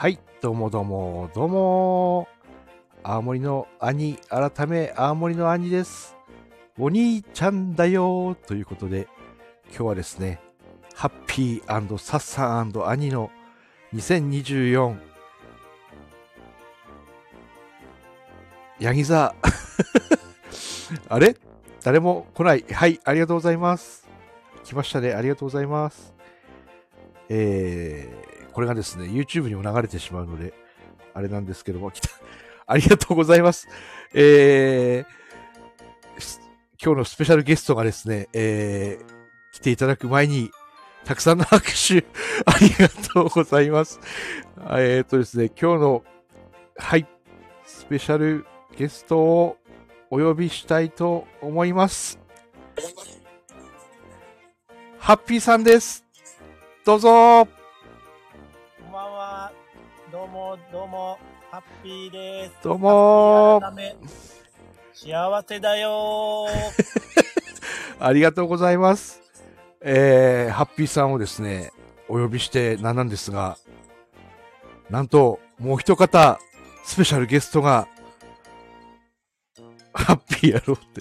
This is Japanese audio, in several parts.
はい、どうもどうも、どうも。青森の兄、改め青森の兄です。お兄ちゃんだよということで、今日はですね、ハッピーサッサン兄の2024ヤギ座 あれ？誰も来ない。はい、ありがとうございます。来ましたね。ありがとうございます。えー、これがですね、YouTube にも流れてしまうので、あれなんですけども、来た。ありがとうございます。えー、今日のスペシャルゲストがですね、えー、来ていただく前に、たくさんの拍手、ありがとうございます。えーとですね、今日の、はい、スペシャルゲストをお呼びしたいと思います。ハッピーさんです。どうぞ。どうも、どうも、ハッピーです。どうも幸せだよー。ありがとうございます。えー、ハッピーさんをですね、お呼びしてなんなんですが、なんと、もう一方、スペシャルゲストが、ハッピーやろうって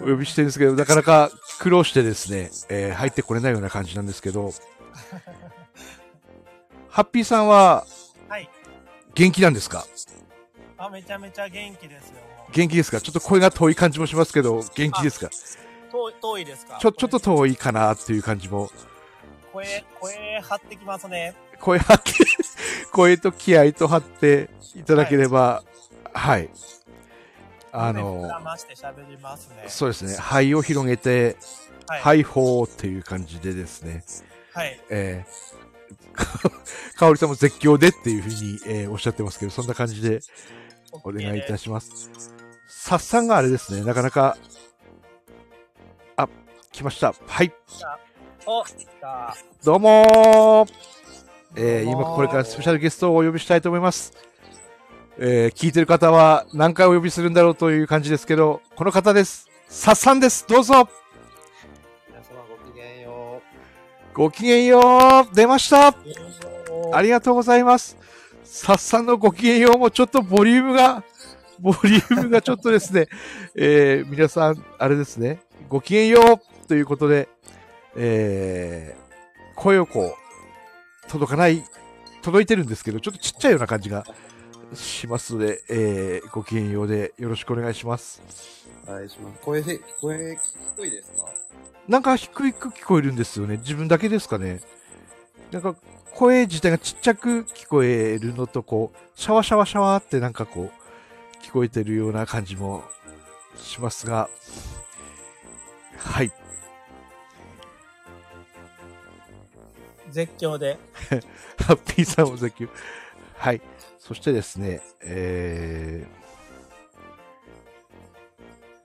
お呼びしてるんですけど、なかなか苦労してですね、えー入ってこれないような感じなんですけど、ハッピーさんははい。元気なんですか？あ、めちゃめちゃ元気ですよ。元気ですか？ちょっと声が遠い感じもしますけど、元気ですか？遠い遠いですか？ちょ、ちょっと遠いかなっていう感じも声、声張ってきますね。声張って、声と気合と張っていただければ、はい。あ目の膨、らまして喋りますね。そうですね、肺を広げて、はい。肺法っていう感じでですね、はい。えー、かおりさんも絶叫でっていうふうに、えーおっしゃってますけど、そんな感じでお願いいたしします。さっさんがあれですね、なかなか、あ、来ました。はい。お、来た。どうもーえー今これからスペシャルゲストをお呼びしたいと思います。えー聞いてる方は何回お呼びするんだろうという感じですけど、この方です。さっさんです。どうぞごきげんよう出ましたあありがとうございます。さっさんのごきげんようもちょっとボリュームが、ボリュームがちょっとですね、えー皆さん、あれですね、ごきげんようということで、えー声をこう、届かない、届いてるんですけど、ちょっとちっちゃいような感じがしますので、えーごきげんようでよろしくお願いします。お願いします。声で、声、低いですか？なんか低く聞こえるんですよね。自分だけですかね。なんか声自体がちっちゃく聞こえるのと、こう、シャワシャワシャワってなんかこう、聞こえてるような感じもしますが、はい。絶叫で。ハッピーさんも絶叫。はい。そしてですね、え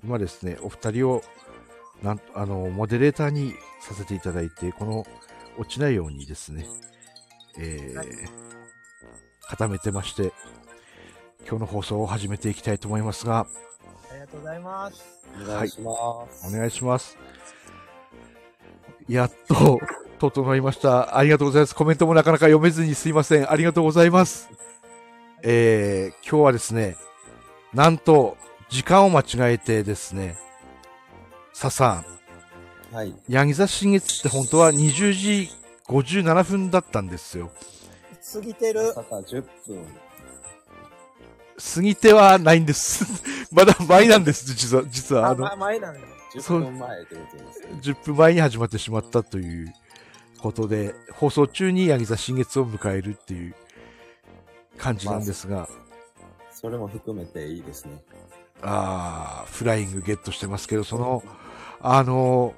ー、今ですね、お二人を、なんと、あの、モデレーターにさせていただいて、この、落ちないようにですね、えーはい固めてまして、今日の放送を始めていきたいと思いますが、ありがとうございます。お願いします。お願いします。やっと、整いました。ありがとうございます。コメントもなかなか読めずにすいません。ありがとうございます。えー、今日はですね、なんと、時間を間違えてですね、ささん、はい。ヤギ座新月って本当は20時57分だったんですよ。過ぎてるま。さか10分。過ぎてはないんです。まだ前なんです、実は。実は、ああ、の、ま、前なんだ。そう10分前ってことですね。10分前に始まってしまったということで、放送中にヤギ座新月を迎えるっていう感じなんですが、それも含めていいですね。あー、フライングゲットしてますけど、その、あの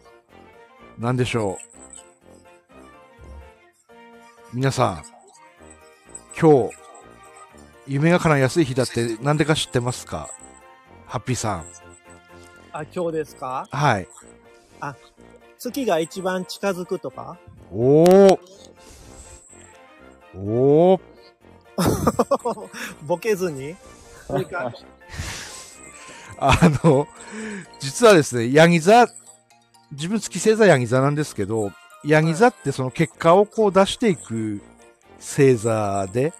なんでしょう。皆さん、今日、夢が叶いやすい日だってなんでか知ってますか？ハッピーさん。あ、今日ですか？はい。月が一番近づくとか？おー。おー。ボケずに？それかあの、実はですね、ヤギ座、自分月星座ヤギ座なんですけど、ヤギ座ってその結果をこう出していく星座で、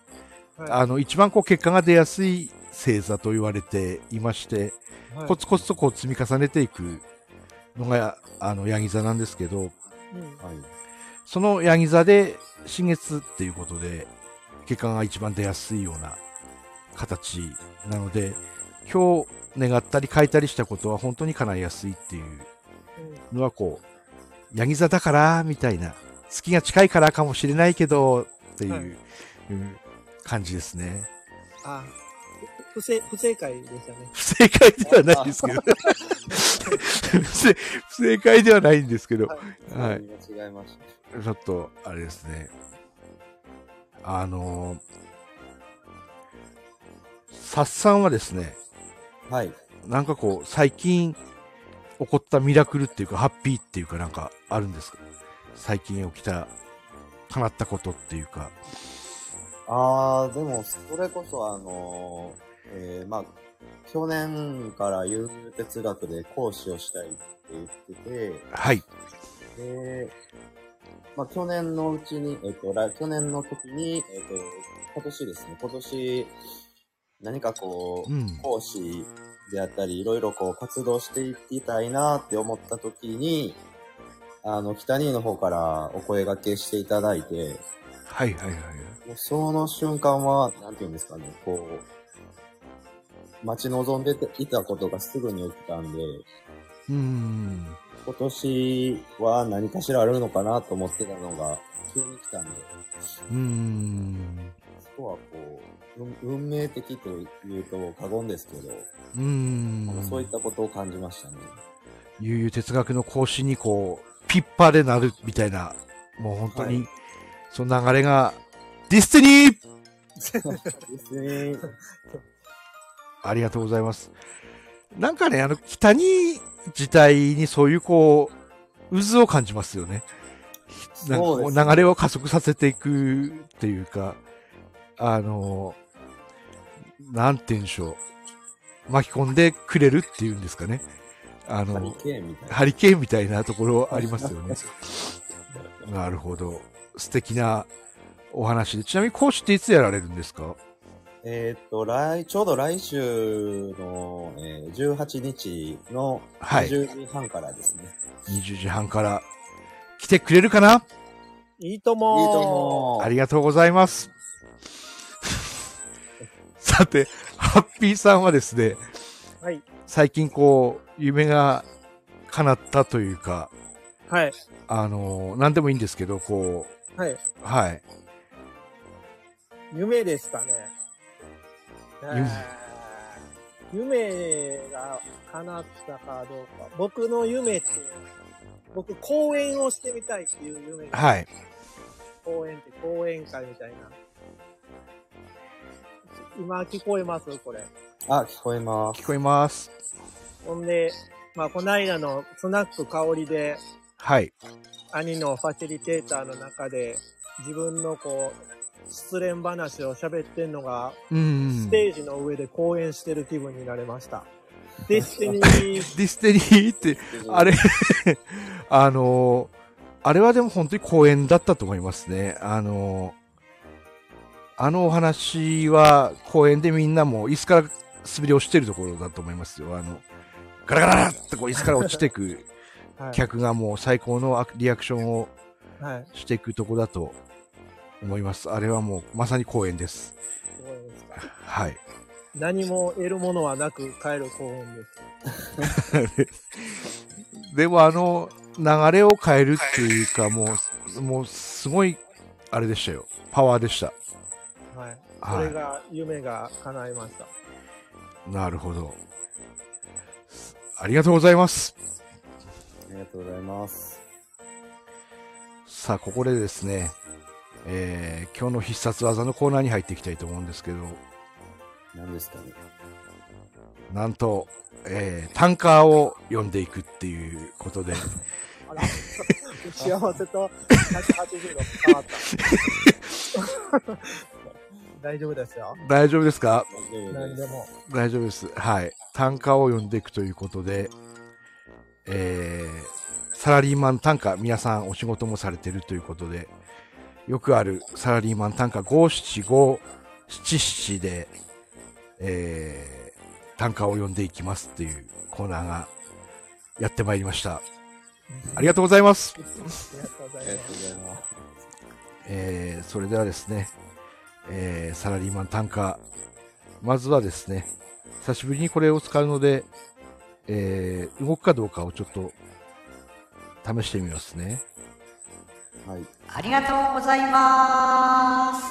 はい。あの、一番こう結果が出やすい星座と言われていまして、はい。コツコツとこう積み重ねていくのが、あの、ヤギ座なんですけど、うん。はい。そのヤギ座で新月っていうことで、結果が一番出やすいような形なので、今日願ったり書いたりしたことは本当に叶いやすいっていううんのはこう、ヤギ座だから、みたいな、月が近いからかもしれないけど、っていう、はいうん感じですね。あ、不正、不正解でしたね。不正解ではないんですけど。不正不正解ではないんですけど、はいはい。違いました。ちょっと、あれですね。あのー、サッさんはですね、はい。なんかこう、最近起こったミラクルっていうか、ハッピーっていうかなんかあるんですか？最近起きた、叶ったことっていうか。あー、でも、それこそあのー、えー、まあ、去年から有哲学で講師をしたいって言ってて、はい。で、まあ、去年のうちに、えっ、と、来去年の時に、えっ、と、今年ですね、今年、何かこう、うん。講師であったり、いろいろこう活動していきたいなって思った時に、あの、北兄の方からお声掛けしていただいて、はいはいはい。その瞬間は、なんていうんですかね、こう、待ち望んでていたことがすぐに起きたんで、うーん。今年は何かしらあるのかなと思ってたのが、急に来たんで、うーん。そこはこう、運運命的というと過言ですけど、うーん。そういったことを感じましたね。悠々哲学の講師にこう、ピッパーでなるみたいな、もう本当に、はいその流れが、 destinyですね。ありがとうございます。なんかね、あの、北に自体にそういうこう、渦を感じますよね。なんかこう流れを加速させていくっていうか、あの、なんて言うんでしょう。巻き込んでくれるっていうんですかね。あハリの、ケーンみたいな。ハリケーンみたいなところありますよね。なるほど。素敵なお話で。ちなみに講師っていつやられるんですか？えーっと、来、ちょうど来週の、えー18日のはい。10時半からですね。20時半から来てくれるかな？いいともいいと思う。ありがとうございます。さて、ハッピーさんはですね、はい。最近こう、夢が叶ったというか、はい。あの、何でもいいんですけど、こはい。う、はい。夢ですかね。夢が叶ったかどうか。僕の夢って、僕講演をしてみたいっていう夢が、はい。講演って講演会みたいな。今聞こえます？これ。あ、聞こえます。聞こえます。ほんで、まあ、この間のスナック香りで、はい。兄のファシリテーターの中で、自分のこう、失恋話を喋ってんのが、うん。ステージの上で講演してる気分になれました。destiny、de stiny って、あれ、あの、あれはでも本当に講演だったと思いますね。あの、あのお話は講演でみんなも椅子から滑り落ちてるところだと思いますよ。あの、ガラガラってこう椅子から落ちていく はい。客がもう最高のアリアクションをはい。していくとこだと思います。あれはもうまさに公演です。すごいですか。はい。何も得るものはなく帰る講演です。でもあの流れを変えるっていうかもう、もうすごいあれでしたよ。パワーでした。はい。はいそれが、夢が叶いました。なるほど。ありがとうございます。ありがとうございます。さあ、ここでですね、えー今日の必殺技のコーナーに入っていきたいと思うんですけど、何ですかね。なんと、えー、タンカーを読んでいくっていうことで、あら、幸せと180度変わった。大丈夫ですよ。大丈夫ですか？大丈夫で。何ですも。大丈夫です。はい。単価を読んでいくということで、えー、サラリーマン単価、皆さんお仕事もされているということで、よくあるサラリーマン単価575七七で、えー、短歌を読んでいきますっていうコーナーがやってまいりました。ありがとうございます。ありがとう。ございます。えー、それではですね、えー、サラリーマン短歌、まずはですね、久しぶりにこれを使うので、えー、動くかどうかをちょっと試してみますね。はい。ありがとうございます。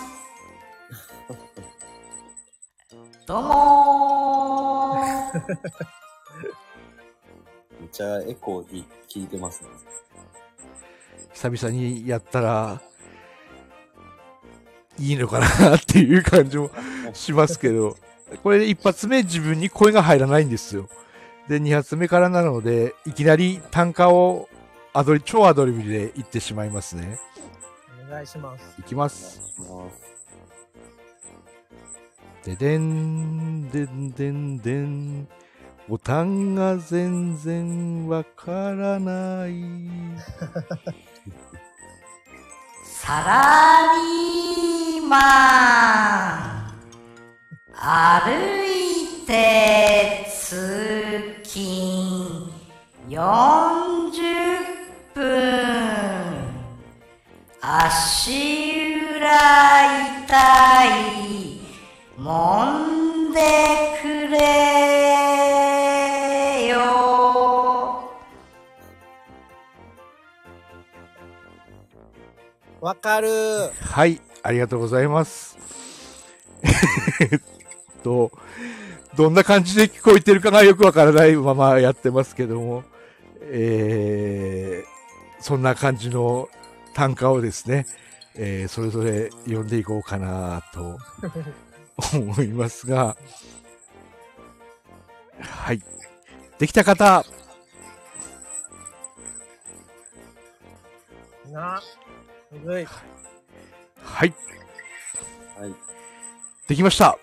どうもー。めっちゃエコー聞いてますね。久々にやったら、いいのかなっていう感じもしますけど、これ一発目自分に声が入らないんですよ。で、二発目からなので、いきなり単価をアドリ、超アドリブで言ってしまいますね。お願いします。いきます。ででん、でんでんでん。ボタンが全然わからない。サラリーマン。歩いて通勤40分。足裏痛い。揉んでわかる。はい、ありがとうございます。えっと、どんな感じで聞こえてるかがよくわからないままやってますけども、えー、そんな感じの単価をですね、えーそれぞれ読んでいこうかなと 思いますが、はい。できた方、な、すごい。はい。はい。できました。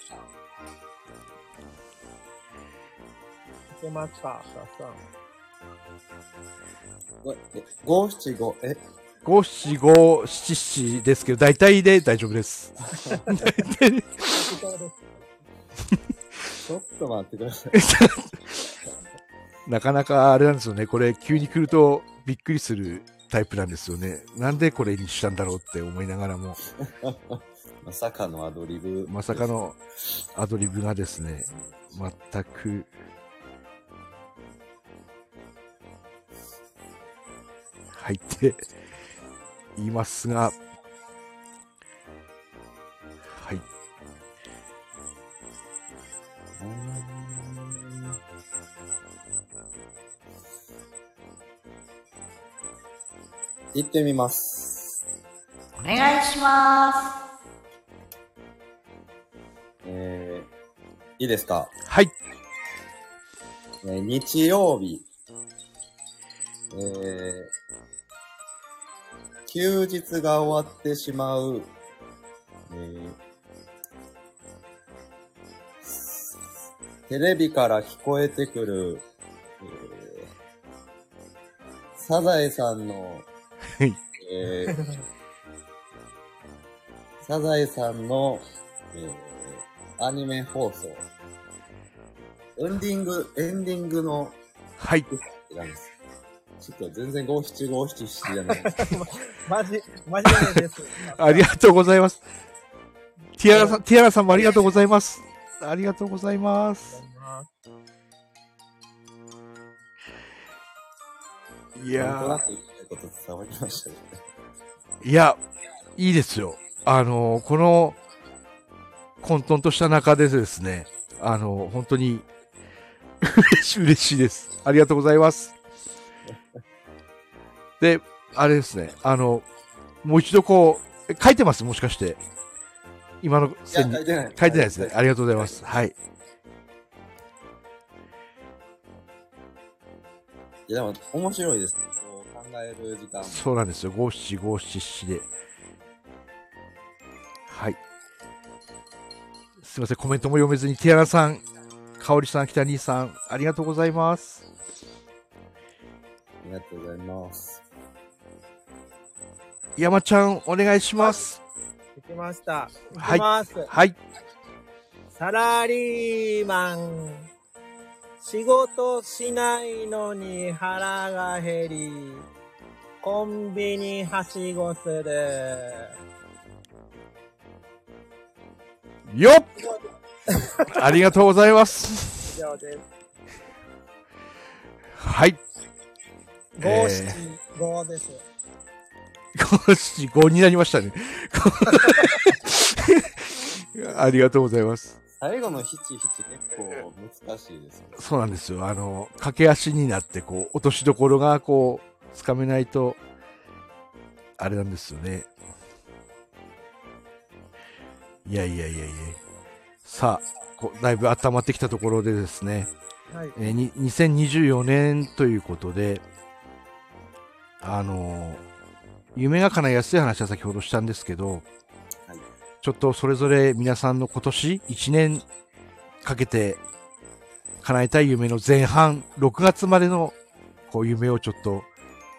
いけました、五七五、え、五七五七七ですけど、大体で大丈夫です。ちょっと待ってください。なかなかあれなんですよね。これ急に来るとびっくりするタイプなんですよね。なんでこれにしたんだろうって思いながらも、まさかのアドリブ。まさか。のアドリブがですね、全く、入っていますが、はい。行ってみます。お願いします。えー、いいですか、はい。えー日曜日、えー、休日が終わってしまう、えー、テレビから聞こえてくる、えー、サザエさんの、はいえー、サザエさんの、えー、アニメ放送。エンディング、エンディングのはい。ってなんです。ちょっと全然五七五七七じゃないです。マジ、マジでです。ありがとうございます。ティアラさん、ティアラさんもありがとうございます。ありがとうございます。いなんとなやくこと伝わりましたね。ー、いや、いいですよ。あの、この混沌とした中でですね、あの、本当に嬉し嬉しいです。ありがとうございます。で、あれですね、あの、もう一度こう、え書いてます？もしかして。今の線に書いてない。書いてないですね。ありがとうございます。はい。いや、でも面白いです。そう考える時間。そうなんですよ。五七五七七で。はい。すいません。コメントも読めずに、ティアラさん、かおりさん、北兄さん、ありがとうございます。ありがとうございます。山ちゃん、お願いします。きました。いはいきます。はい。サラリーマン。仕事しないのに腹が減り、コンビニはしごする。よっありがとうございます。以上です。はい。五えー七五です。五七五になりましたね。ありがとうございます。最後の七七結構難しいですよ。そうなんですよ。あの、駆け足になって、こう、落としどころが、こう、つかめないと、あれなんですよね。いやいやいやいや。さあ、こうだいぶ温まってきたところでですね、はい。えーに2024年ということで、あのー夢が叶いやすい話は先ほどしたんですけど、はいちょっとそれぞれ皆さんの今年1年かけて叶えたい夢の前半、6月までのこう夢をちょっと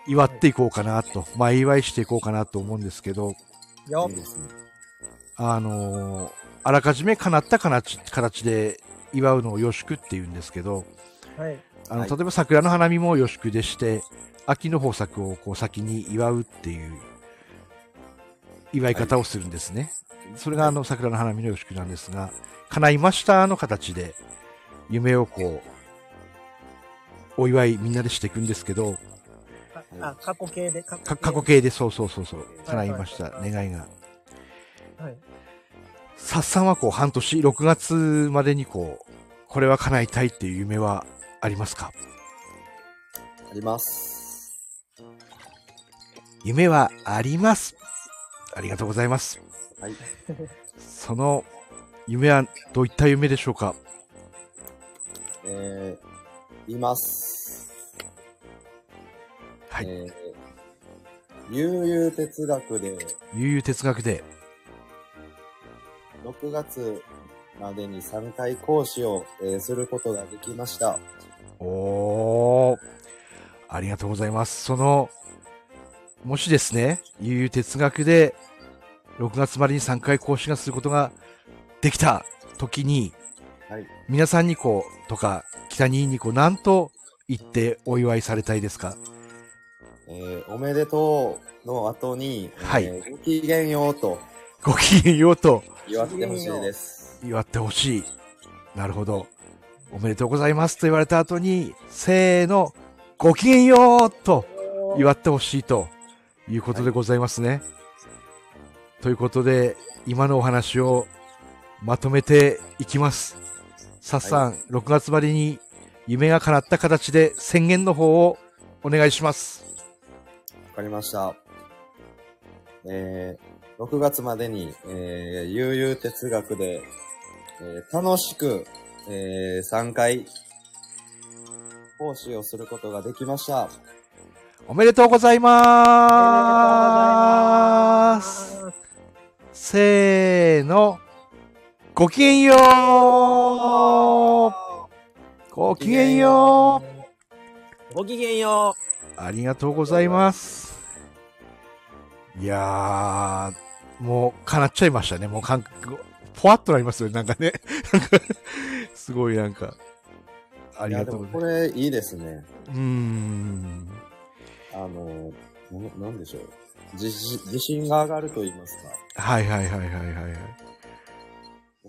祝っていこうかなと、前祝いしていこうかなと思うんですけど、よいいですね。あのーあらかじめ叶った形形で祝うのを予祝って言うんですけど、はい。あの、はい例えば桜の花見も予祝でして、秋の豊作をこう先に祝うっていう祝い方をするんですね。それがあの桜の花見の予祝なんですが、叶いましたの形で夢をこう、お祝いみんなでしていくんですけど、あ、あ過去形で、過か過去形でそうそうそうそう、叶はいいました、はい願いが。はい。さっさんはこう半年、6月までにこう、これは叶いたいっていう夢はありますか？あります。夢はあります。ありがとうございます。はい。その夢はどういった夢でしょうか？えー、います。はい。えー、悠々哲学で悠々哲学で。6月までに3回講師を、えーすることができました。おー。ありがとうございます。その、もしですね、悠々哲学で6月までに3回講師がすることができた時に、はい。皆さんにこう、とか、北ににこう、何と言ってお祝いされたいですか？えー、おめでとうの後に、はいえーごきげんようとごきげんようと祝ってほしいです。祝ってほしい。なるほど。おめでとうございますと言われた後に、せーの、ごきげんようと祝ってほしいということでございますね。ということで、今のお話をまとめていきます。さっさん、6月までに夢が叶った形で宣言の方をお願いします。わかりました。えー、6月までに、えー、悠々哲学で、えー楽しく、えー、3回、講師をすることができました。おめでとうございまあす。ーせーの。ごきげんようごきげんようごきげんよありがとうございます。いやー、もう、叶っちゃいましたね。もう感覚、ぽわっとなりますよね。なんかね。すごいなんか、ありがとうございます。でもこれいいですね。うーん。あの、ななんでしょう。自信自信が上がると言いますか。はいはいはいはいはいはい。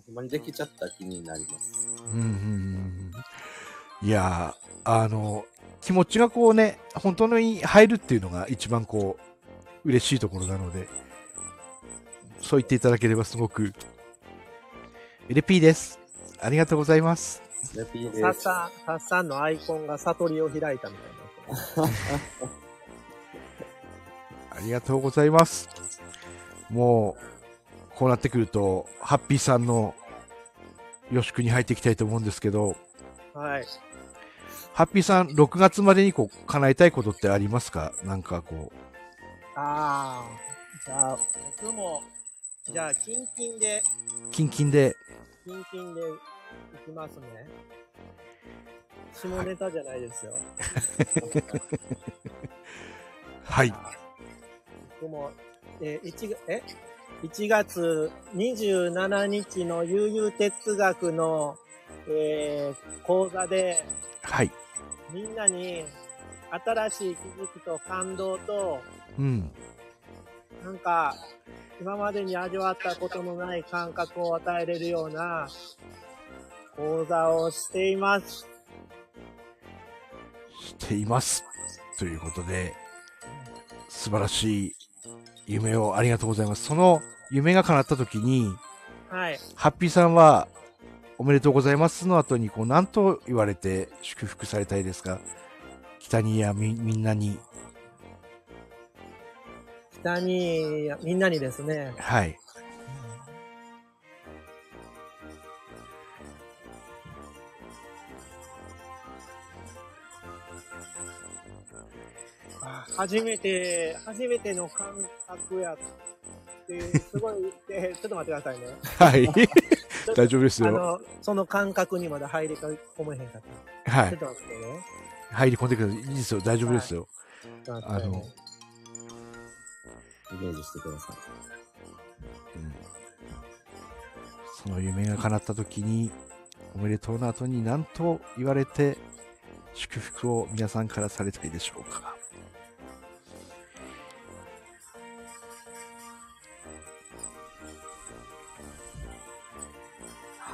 ほんまにできちゃった気になります。うんうんうんうんいやー、あの、気持ちがこうね、本当に入るっていうのが一番こう、嬉しいところなので、そう言っていただければすごく、LP です。ありがとうございます。レピーう。です。さっさん、さっさんのアイコンが悟りを開いたみたいな。ありがとうございます。もう、こうなってくると、ハッピーさんの予祝に入っていきたいと思うんですけど、はい。ハッピーさん、6月までにこう、叶えたいことってありますか？なんかこう、ああ。じゃあ、僕も、じゃあ、キンキンで、キンキンで、キンキンでいきますね。下ネタじゃないですよ。はい。僕も、えー、1月、え？1月27日の悠々哲学の、えー講座で、はい。みんなに新しい気づきと感動と、うん。なんか、今までに味わったことのない感覚を与えれるような講座をしています。しています。ということで、素晴らしい夢をありがとうございます。その夢が叶った時に、はい。ハッピーさんは、おめでとうございますの後に、こう、何と言われて祝福されたいですか？北にやみ、みんなに。北に、みんなにですね、はい。あ初めて、初めての感覚やって、すごい、え ちょっと待ってくださいね。はい。大丈夫ですよ。あの、その感覚にまだ入り込めへんかった。はい。ちょっと待ってね。入り込んでください。いいですよ。大丈夫ですよ。ちょっと待ってねあのイメージしてください。うんその夢が叶った時に、おめでとうの後に何と言われて、祝福を皆さんからされたいでしょうか。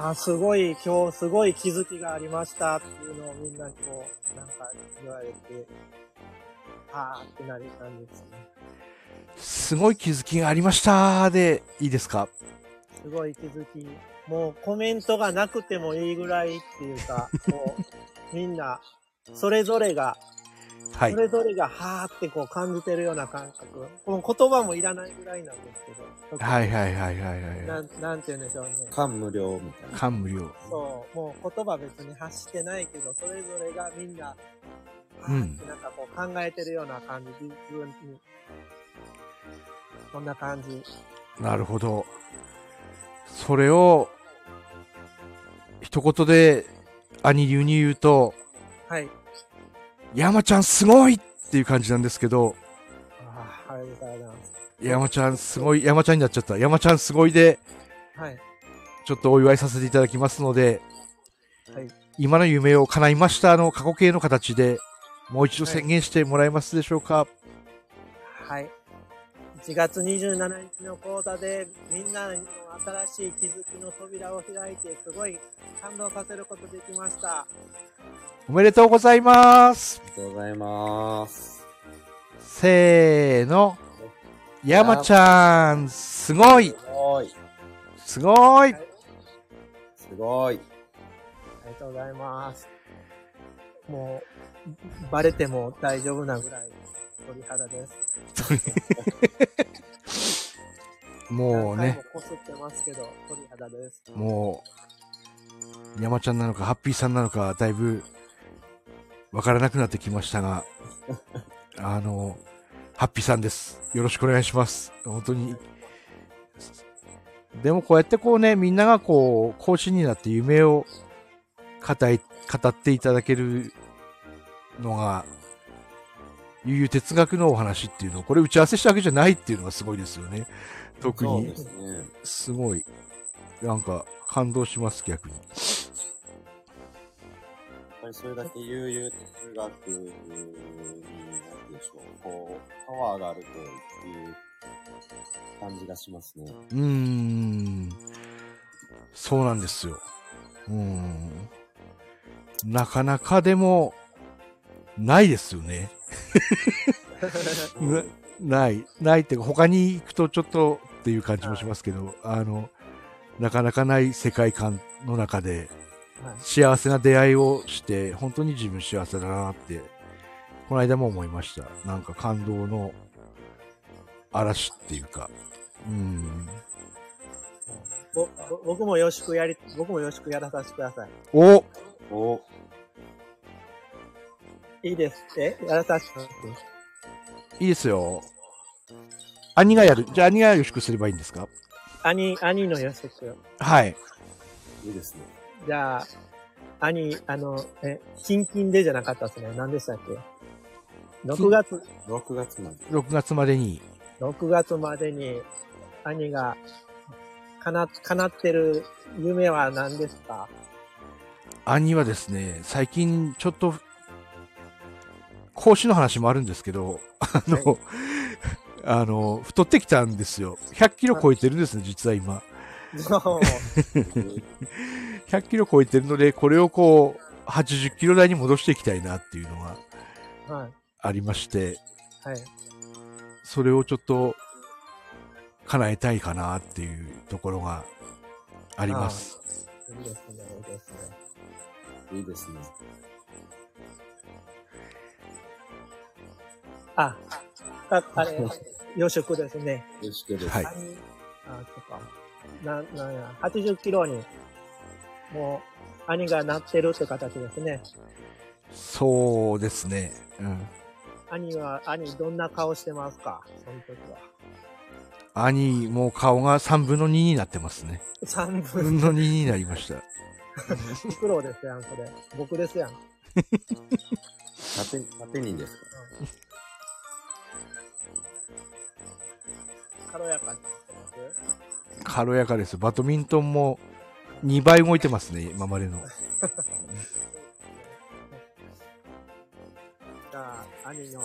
あ、すごい、今日すごい気づきがありましたっていうのをみんなにこう、なんか言われて、あーってなる感じですね。すごい気づきがありましたで、いいですか？すごい気づき。もうコメントがなくてもいいぐらいっていうか、こう、みんな、それぞれが、はいそ。れぞれがはーってこう感じてるような感覚。この言葉もいらないぐらいなんですけど。はいはいはいはいはなん、なんて言うんでしょうね。感無量みたいい。な。感無量。そう、もう言葉別に発してないけど、それぞれがみんな、うんなんかこう考えてるような感じ、自分に。そんな感じ。なるほど。それを、一言で、兄流に言うと、はい。山ちゃんすごいっていう感じなんですけど、ありがとうございます。山ちゃんすごい、山ちゃんになっちゃった。山ちゃんすごいで、はい。ちょっとお祝いさせていただきますので、はい。今の夢を叶いましたの過去形の形で、もう一度宣言してもらえますでしょうか、はい。1月27日の講座でみんなの新しい気づきの扉を開いてすごい感動させることできました。おめでとうございますとうございます。せーの。山ちゃん、すごいすごい。すごい。ありがとうございます。もう、バレても大丈夫なぐらい鳥肌です。もうね、こすってますけど、鳥肌です。もう、山ちゃんなのか、ハッピーさんなのか、だいぶ、わからなくなってきましたが、あの、ハッピーさんです。よろしくお願いします。本当に。でもこうやってこうね、みんながこう、講師になって夢を語い、語っていただけるのが、悠々哲学のお話っていうの、これ打ち合わせしたわけじゃないっていうのがすごいですよね。特に。すごい、なんか感動します、逆に。やっぱりそれだけ悠々哲学に、なんでしょう、こう、パワーがあるという感じがしますね。うーん、そうなんですよ。うーん。なかなかでも、ないですよね。なない、ないっていうか、他に行くとちょっとっていう感じもしますけど、あの、なかなかない世界観の中で、はい幸せな出会いをして、本当に自分幸せだなって、この間も思いました。なんか感動の嵐っていうか、うん。僕もよろしくやり、僕もよろしくやらさせてください。おお、いいですって？やらさせてください。いいですよ。兄がやる。じゃあ兄がよろしくすればいいんですか？兄、兄のよろしく。はい。いいですね。じゃあ、兄、あの、え、キンキンでじゃなかったですね。何でしたっけ ?6 月、6月まで。6月までに。6月までに、兄が、かな、叶ってる夢は何ですか？兄はですね、最近ちょっと、講師の話もあるんですけど、あの、あの、太ってきたんですよ。100キロ超えてるんですね、実は今。100キロ超えてるので、これをこう、80キロ台に戻していきたいなっていうのがはい。ありまして、はい。それをちょっと叶えたいかなっていうところがあります。いいですね、いいですね。いいですね。あ、ああれ、養殖ですね。よしけです。はい兄あ、そっか。な、なんや、80キロに、もう、兄がなってるって形ですね。そうですね。うん。兄は、兄どんな顔してますか？その時は。兄、もう顔が3分の2になってますね。三3分分。の2になりました。苦労ですやん、それ。僕ですやん。縦、縦にですか？軽やかになってます軽やかです。バドミントンも2倍動いてますね、今までの。じゃあ、兄の、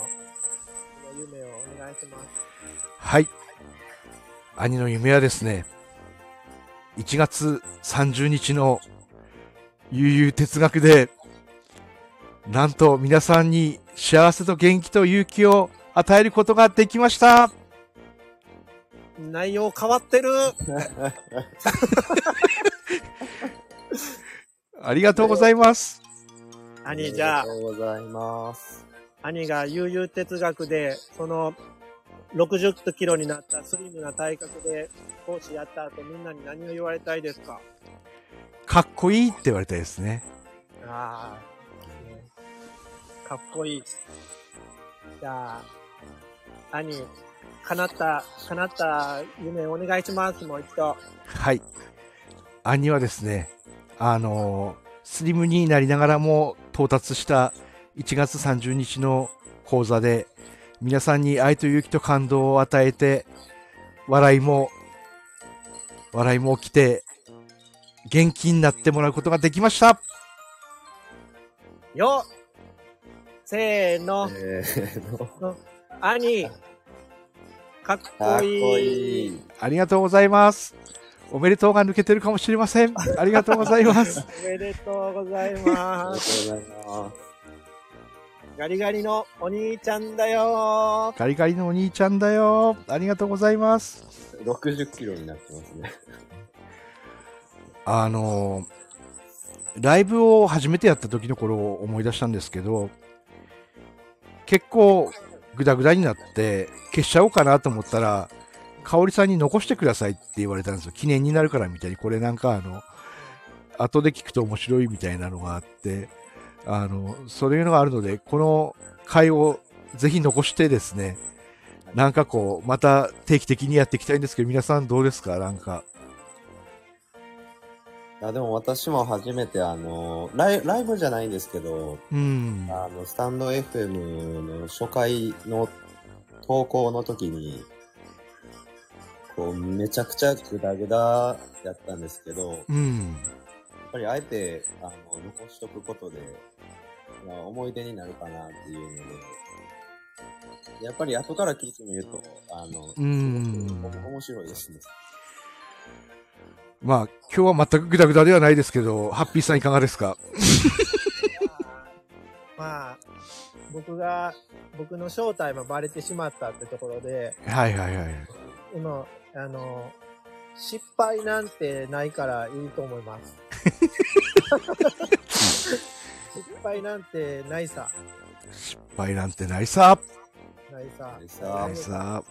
夢をお願いします。はい。兄の夢はですね、1月30日の悠々哲学で、なんと皆さんに幸せと元気と勇気を与えることができました。内容変わってる ありがとうございます。兄、じゃあありが、とうございます。兄が悠々哲学で、その、60キロになったスリムな体格で講師やった後みんなに何を言われたいですか？かっこいいって言われたいですね。ああ、ねかっこいい。じゃあ、兄、叶った、叶った夢お願いします、もう一度。はい。兄はですね、あのースリムになりながらも到達した1月30日の講座で、皆さんに愛と勇気と感動を与えて、笑いも、笑いも起きて、元気になってもらうことができました。よせーの、えーの、兄、かっここいい。いい。ありがとうございます。おめでとうが抜けてるかもしれません。ありがとうございます。おめでとうございありがとうます。ございます。ガリガリのお兄ちゃんだよガリガリのお兄ちゃんだよ。ありがとうございます。60キロになってますね。あのーライブを初めてやった時の頃を思い出したんですけど、結構グダグダになって消しちゃおうかなと思ったら、香織さんに残してくださいって言われたんですよ。記念になるからみたいに、これなんかあの、後で聞くと面白いみたいなのがあって、あの、そういうのがあるので、この回をぜひ残してですね、なんかこう、また定期的にやっていきたいんですけど、皆さんどうですか？なんか。いや、でも私も初めてあの、ライライブじゃないんですけど、うん。あの、スタンド FM の初回の投稿の時に、こう、めちゃくちゃグダグダやったんですけど、やっうん。ぱりあえて、あの、残しとくことで、まあ、思い出になるかなっていうので、やっぱり後から聞いてみると、あの、うん面白いですね。まあ、今日は全くグダグダではないですけど、ハッピーさんいかがですか？まあ、僕が、僕の正体もバレてしまったってところで、はいはいはい。今、あの、失敗なんてないからいいと思います。失敗なんてないさ。失敗なんてないさ。ないさ。ないさないさ。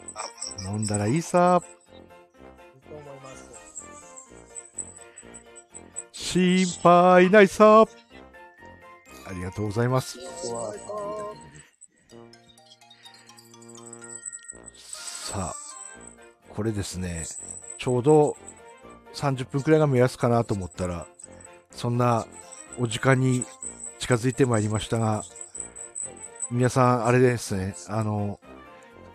飲んだらいいさ。心配ないさ。ありがとうございます。さあ、これですね、ちょうど30分くらいが目安かなと思ったら、そんなお時間に近づいてまいりましたが、皆さん、あれですね、あの、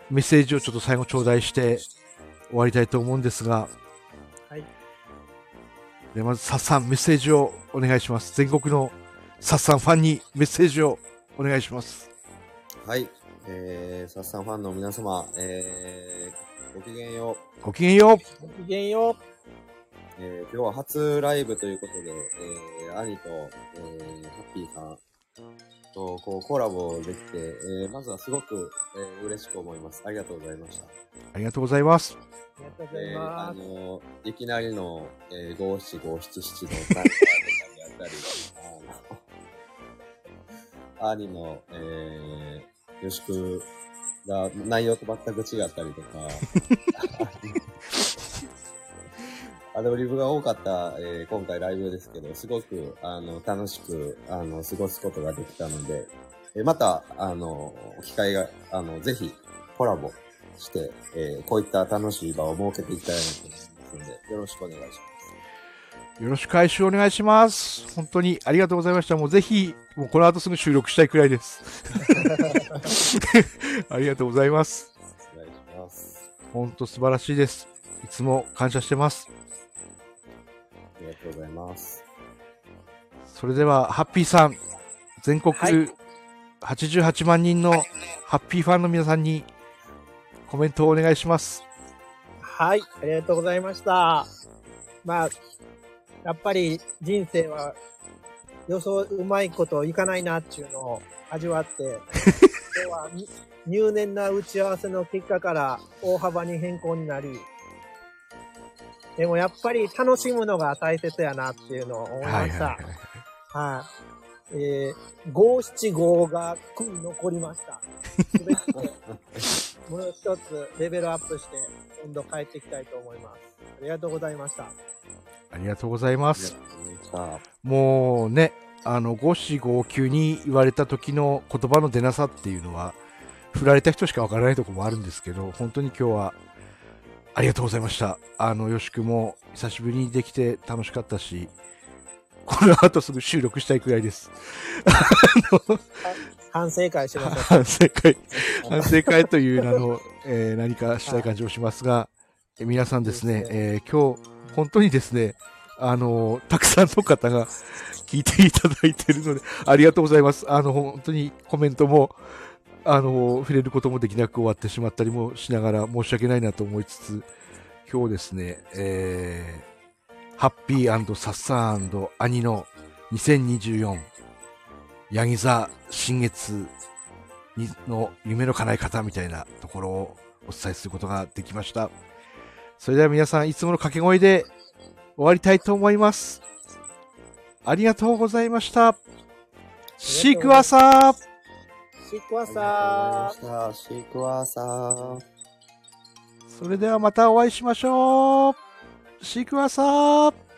メッセージをちょっと最後頂戴して終わりたいと思うんですが、でまず、サッサン、メッセージをお願いします。全国のサッサンファンにメッセージをお願いします。はい。えー、サッサンファンの皆様、えー、ごきげんよう。ごきげんよう。ごきげんよう。えー、今日は初ライブということで、えー、兄と、えー、ハッピーさんと、こう、コラボできて、えー、まずはすごく、えー、嬉しく思います。ありがとうございました。ありがとうございます。ありがとうございえー、あ。の、いきなりの、えー、五七五七七の感じであったり、あの、兄の、えー、よしくが内容と全く違ったりとか、アドリブが多かった、えー今回ライブですけど、すごく、あの、楽しく、あの、過ごすことができたので、えーまた、あの、機会が、あの、ぜひ、コラボして、えーこういった楽しい場を設けていきたいなと思いますので、よろしくお願いします。よろしく回収お願いします。本当にありがとうございました。もうぜひ、もうこの後すぐ収録したいくらいです。ありがとうございます。お願いします。本当素晴らしいです。いつも感謝してます。ありがとうございます。それでは、ハッピーさん、全国はい88万人のハッピーファンの皆さんにコメントをお願いします。はい、ありがとうございました。まあ、やっぱり人生は予想うまいこといかないなっていうのを味わって、今日はに入念な打ち合わせの結果から大幅に変更になり、でもやっぱり楽しむのが大切やなっていうのを思いました。はいはい。えー、五七五が句に残りました。もう一つレベルアップして、今度帰っていきたいと思います。ありがとうございました。ありがとうございます。う。もうね、あの、五七五九に言われた時の言葉の出なさっていうのは、振られた人しかわからないところもあるんですけど、本当に今日は、ありがとうございました。あの、よしくも久しぶりにできて楽しかったし、この後すぐ収録したいくらいです。反省会しましょう。反省会、反省会という名の、えー何かしたい感じもしますが、え皆さんですね、えー今日、本当にですね、あの、たくさんの方が聞いていただいているので、ありがとうございます。あの、本当にコメントも、あの、触れることもできなく終わってしまったりもしながら申し訳ないなと思いつつ、今日ですね、えー、ハッピーサッサー兄の2024ヤギ座新月にの夢の叶え方みたいなところをお伝えすることができました。それでは皆さん、いつもの掛け声で終わりたいと思います。ありがとうございました。シークワサーシークワありサー。シークワーサー。それではまたお会いしましょう。シークワサー